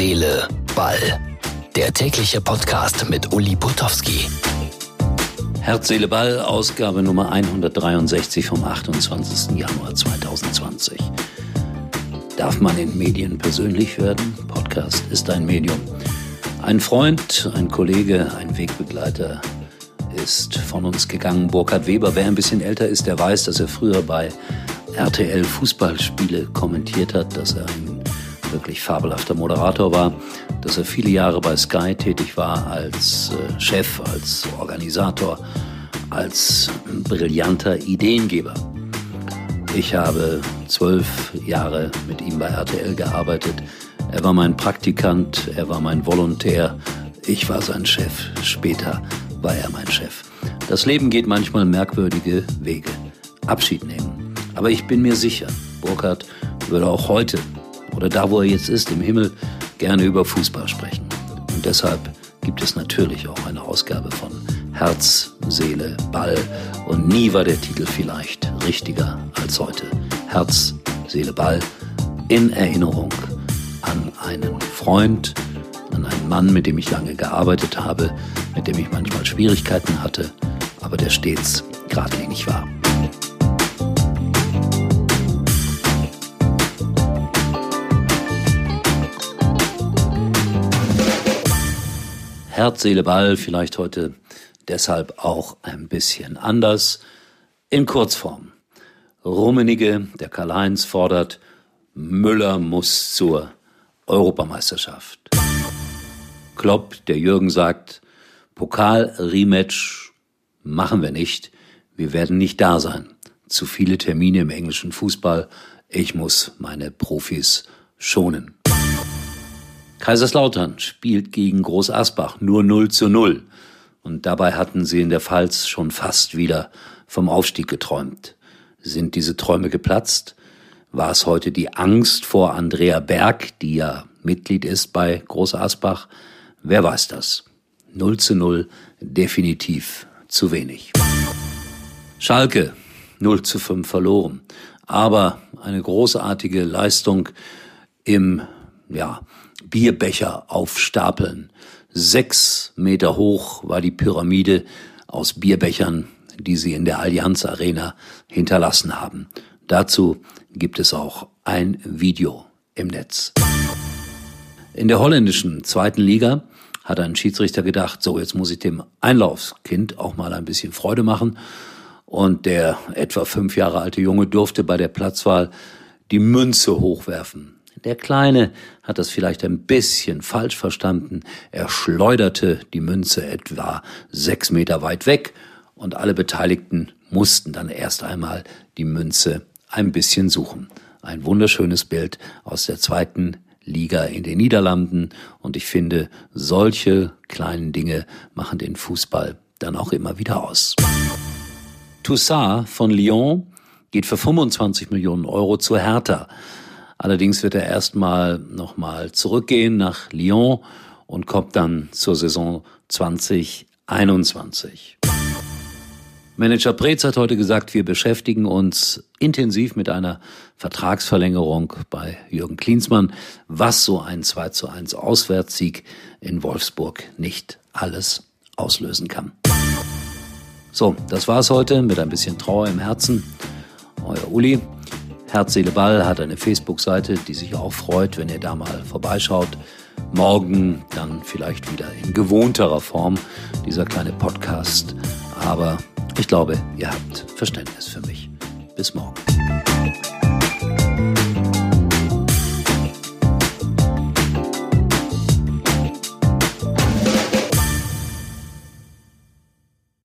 Seele, Ball. Der tägliche Podcast mit Uli Putowski. Herz, Seele, Ball, Ausgabe Nummer 163 vom 28. Januar 2020. Darf man in Medien persönlich werden? Podcast ist ein Medium. Ein Freund, ein Kollege, ein Wegbegleiter ist von uns gegangen. Burkhard Weber, wer ein bisschen älter ist, der weiß, dass er früher bei RTL Fußballspiele kommentiert hat, dass er ein wirklich fabelhafter Moderator war, dass er viele Jahre bei Sky tätig war als äh, Chef, als Organisator, als brillanter Ideengeber. Ich habe zwölf Jahre mit ihm bei RTL gearbeitet. Er war mein Praktikant, er war mein Volontär, ich war sein Chef. Später war er mein Chef. Das Leben geht manchmal merkwürdige Wege. Abschied nehmen. Aber ich bin mir sicher, Burkhard würde auch heute oder da, wo er jetzt ist, im Himmel, gerne über Fußball sprechen. Und deshalb gibt es natürlich auch eine Ausgabe von Herz, Seele, Ball. Und nie war der Titel vielleicht richtiger als heute. Herz, Seele, Ball in Erinnerung an einen Freund, an einen Mann, mit dem ich lange gearbeitet habe, mit dem ich manchmal Schwierigkeiten hatte, aber der stets geradlinig war. Herz, Seele, Ball, vielleicht heute deshalb auch ein bisschen anders. In Kurzform. Rummenige, der Karl-Heinz fordert, Müller muss zur Europameisterschaft. Klopp, der Jürgen sagt, Pokal-Rematch machen wir nicht. Wir werden nicht da sein. Zu viele Termine im englischen Fußball. Ich muss meine Profis schonen. Kaiserslautern spielt gegen Groß Asbach nur 0 zu 0. Und dabei hatten sie in der Pfalz schon fast wieder vom Aufstieg geträumt. Sind diese Träume geplatzt? War es heute die Angst vor Andrea Berg, die ja Mitglied ist bei Groß Asbach? Wer weiß das? 0 zu 0, definitiv zu wenig. Schalke 0 zu 5 verloren. Aber eine großartige Leistung im, ja, Bierbecher aufstapeln. Sechs Meter hoch war die Pyramide aus Bierbechern, die sie in der Allianz Arena hinterlassen haben. Dazu gibt es auch ein Video im Netz. In der holländischen zweiten Liga hat ein Schiedsrichter gedacht, so jetzt muss ich dem Einlaufskind auch mal ein bisschen Freude machen. Und der etwa fünf Jahre alte Junge durfte bei der Platzwahl die Münze hochwerfen. Der Kleine hat das vielleicht ein bisschen falsch verstanden. Er schleuderte die Münze etwa sechs Meter weit weg und alle Beteiligten mussten dann erst einmal die Münze ein bisschen suchen. Ein wunderschönes Bild aus der zweiten Liga in den Niederlanden und ich finde, solche kleinen Dinge machen den Fußball dann auch immer wieder aus. Toussaint von Lyon geht für 25 Millionen Euro zu Hertha. Allerdings wird er erstmal nochmal zurückgehen nach Lyon und kommt dann zur Saison 2021. Manager Preetz hat heute gesagt, wir beschäftigen uns intensiv mit einer Vertragsverlängerung bei Jürgen Klinsmann, was so ein 2 zu 1 Auswärtssieg in Wolfsburg nicht alles auslösen kann. So, das war's heute mit ein bisschen Trauer im Herzen. Euer Uli. Herz, Seele, Ball hat eine Facebook-Seite, die sich auch freut, wenn ihr da mal vorbeischaut. Morgen dann vielleicht wieder in gewohnterer Form dieser kleine Podcast. Aber ich glaube, ihr habt Verständnis für mich. Bis morgen.